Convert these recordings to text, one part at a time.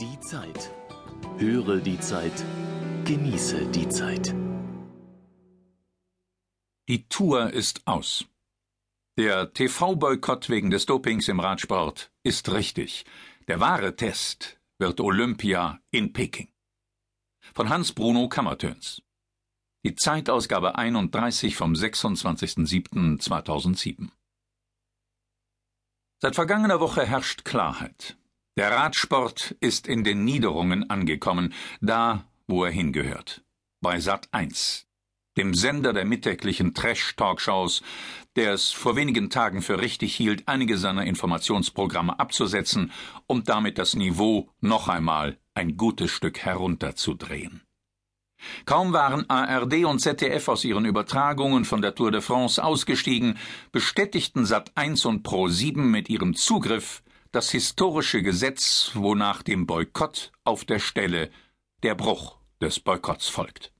Die Zeit. Höre die Zeit. Genieße die Zeit. Die Tour ist aus. Der TV-Boykott wegen des Dopings im Radsport ist richtig. Der wahre Test wird Olympia in Peking. Von Hans-Bruno Kammertöns. Die Zeitausgabe 31 vom 26.07.2007. Seit vergangener Woche herrscht Klarheit. Der Radsport ist in den Niederungen angekommen, da, wo er hingehört. Bei Sat 1, dem Sender der mittäglichen Trash-Talkshows, der es vor wenigen Tagen für richtig hielt, einige seiner Informationsprogramme abzusetzen, um damit das Niveau noch einmal ein gutes Stück herunterzudrehen. Kaum waren ARD und ZDF aus ihren Übertragungen von der Tour de France ausgestiegen, bestätigten Sat 1 und Pro 7 mit ihrem Zugriff das historische Gesetz, wonach dem Boykott auf der Stelle der Bruch des Boykotts folgt.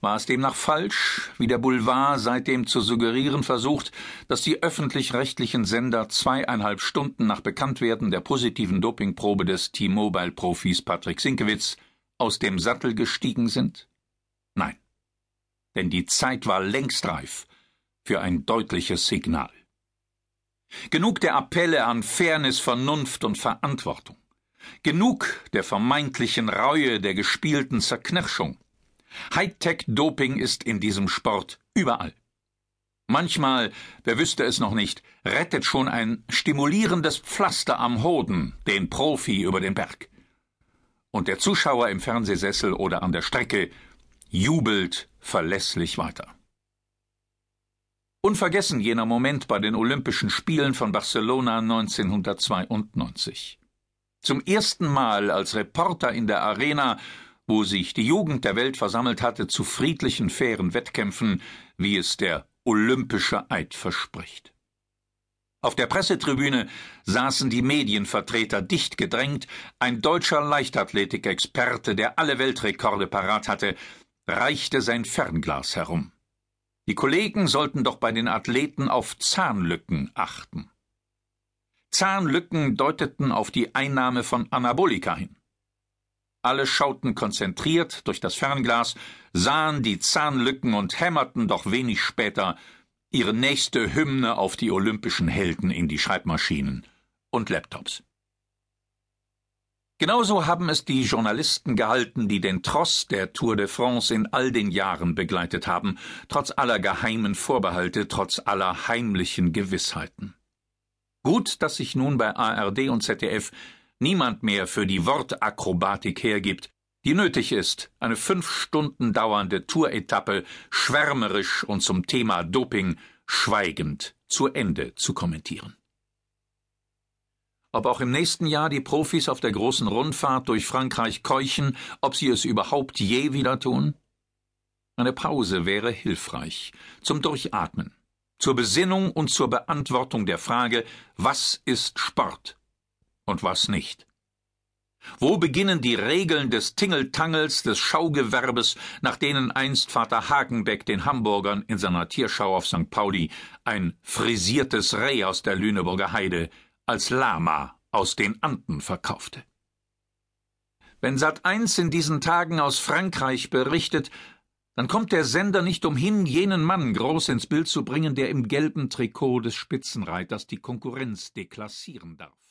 War es demnach falsch, wie der Boulevard seitdem zu suggerieren versucht, dass die öffentlich-rechtlichen Sender zweieinhalb Stunden nach Bekanntwerden der positiven Dopingprobe des T-Mobile-Profis Patrick Sinkewitz aus dem Sattel gestiegen sind? Nein. Denn die Zeit war längst reif für ein deutliches Signal. Genug der Appelle an Fairness, Vernunft und Verantwortung. Genug der vermeintlichen Reue, der gespielten Zerknirschung. Hightech-Doping ist in diesem Sport überall. Manchmal, wer wüsste es noch nicht, rettet schon ein stimulierendes Pflaster am Hoden den Profi über den Berg. Und der Zuschauer im Fernsehsessel oder an der Strecke jubelt verlässlich weiter. Unvergessen jener Moment bei den Olympischen Spielen von Barcelona 1992. Zum ersten Mal als Reporter in der Arena, wo sich die Jugend der Welt versammelt hatte zu friedlichen, fairen Wettkämpfen, wie es der Olympische Eid verspricht. Auf der Pressetribüne saßen die Medienvertreter dicht gedrängt, ein deutscher Leichtathletikexperte, der alle Weltrekorde parat hatte, reichte sein Fernglas herum. Die Kollegen sollten doch bei den Athleten auf Zahnlücken achten. Zahnlücken deuteten auf die Einnahme von Anabolika hin. Alle schauten konzentriert durch das Fernglas, sahen die Zahnlücken und hämmerten doch wenig später ihre nächste Hymne auf die olympischen Helden in die Schreibmaschinen und Laptops. Genauso haben es die Journalisten gehalten, die den Tross der Tour de France in all den Jahren begleitet haben, trotz aller geheimen Vorbehalte, trotz aller heimlichen Gewissheiten. Gut, dass sich nun bei ARD und ZDF niemand mehr für die Wortakrobatik hergibt, die nötig ist, eine fünf Stunden dauernde Touretappe schwärmerisch und zum Thema Doping schweigend zu Ende zu kommentieren ob auch im nächsten Jahr die Profis auf der großen Rundfahrt durch Frankreich keuchen, ob sie es überhaupt je wieder tun? Eine Pause wäre hilfreich zum Durchatmen, zur Besinnung und zur Beantwortung der Frage, was ist Sport und was nicht. Wo beginnen die Regeln des Tingeltangels, des Schaugewerbes, nach denen einst Vater Hagenbeck den Hamburgern in seiner Tierschau auf St. Pauli ein frisiertes Reh aus der Lüneburger Heide als Lama aus den Anden verkaufte. Wenn Sat 1 in diesen Tagen aus Frankreich berichtet, dann kommt der Sender nicht umhin, jenen Mann groß ins Bild zu bringen, der im gelben Trikot des Spitzenreiters die Konkurrenz deklassieren darf.